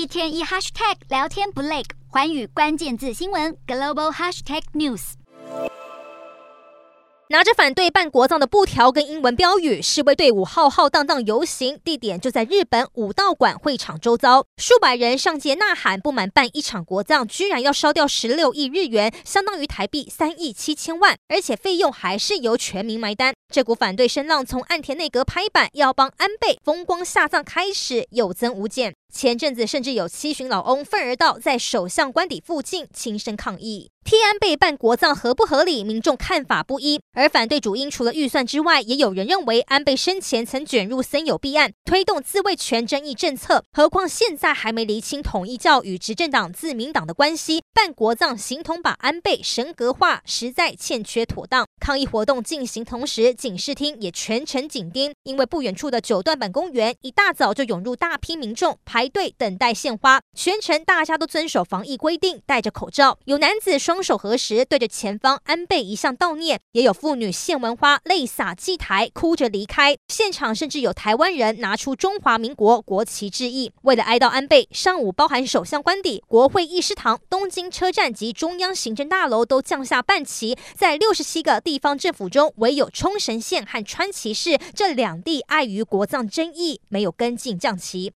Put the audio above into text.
一天一 hashtag 聊天不累，寰宇关键字新闻 global hashtag news。拿着反对办国葬的布条跟英文标语，示威队伍浩浩荡荡游行，地点就在日本武道馆会场周遭，数百人上街呐喊，不满办一场国葬居然要烧掉十六亿日元，相当于台币三亿七千万，而且费用还是由全民埋单。这股反对声浪从岸田内阁拍板要帮安倍风光下葬开始，有增无减。前阵子甚至有七旬老翁愤而到在首相官邸附近轻声抗议。替安倍办国葬合不合理？民众看法不一。而反对主因除了预算之外，也有人认为安倍生前曾卷入森友弊案，推动自卫权争议政策。何况现在还没厘清统一教与执政党自民党的关系，办国葬形同把安倍神格化，实在欠缺妥当。抗议活动进行同时，警视厅也全程紧盯，因为不远处的九段坂公园一大早就涌入大批民众排队等待献花，全程大家都遵守防疫规定，戴着口罩，有男子双手合十对着前方安倍遗像悼念，也有妇女献完花泪洒祭台，哭着离开。现场甚至有台湾人拿出中华民国国旗致意。为了哀悼安倍，上午包含首相官邸、国会议事堂、东京车站及中央行政大楼都降下半旗，在六十七个地方政府中，唯有冲绳县和川崎市这两地碍于国葬争议，没有跟进降旗。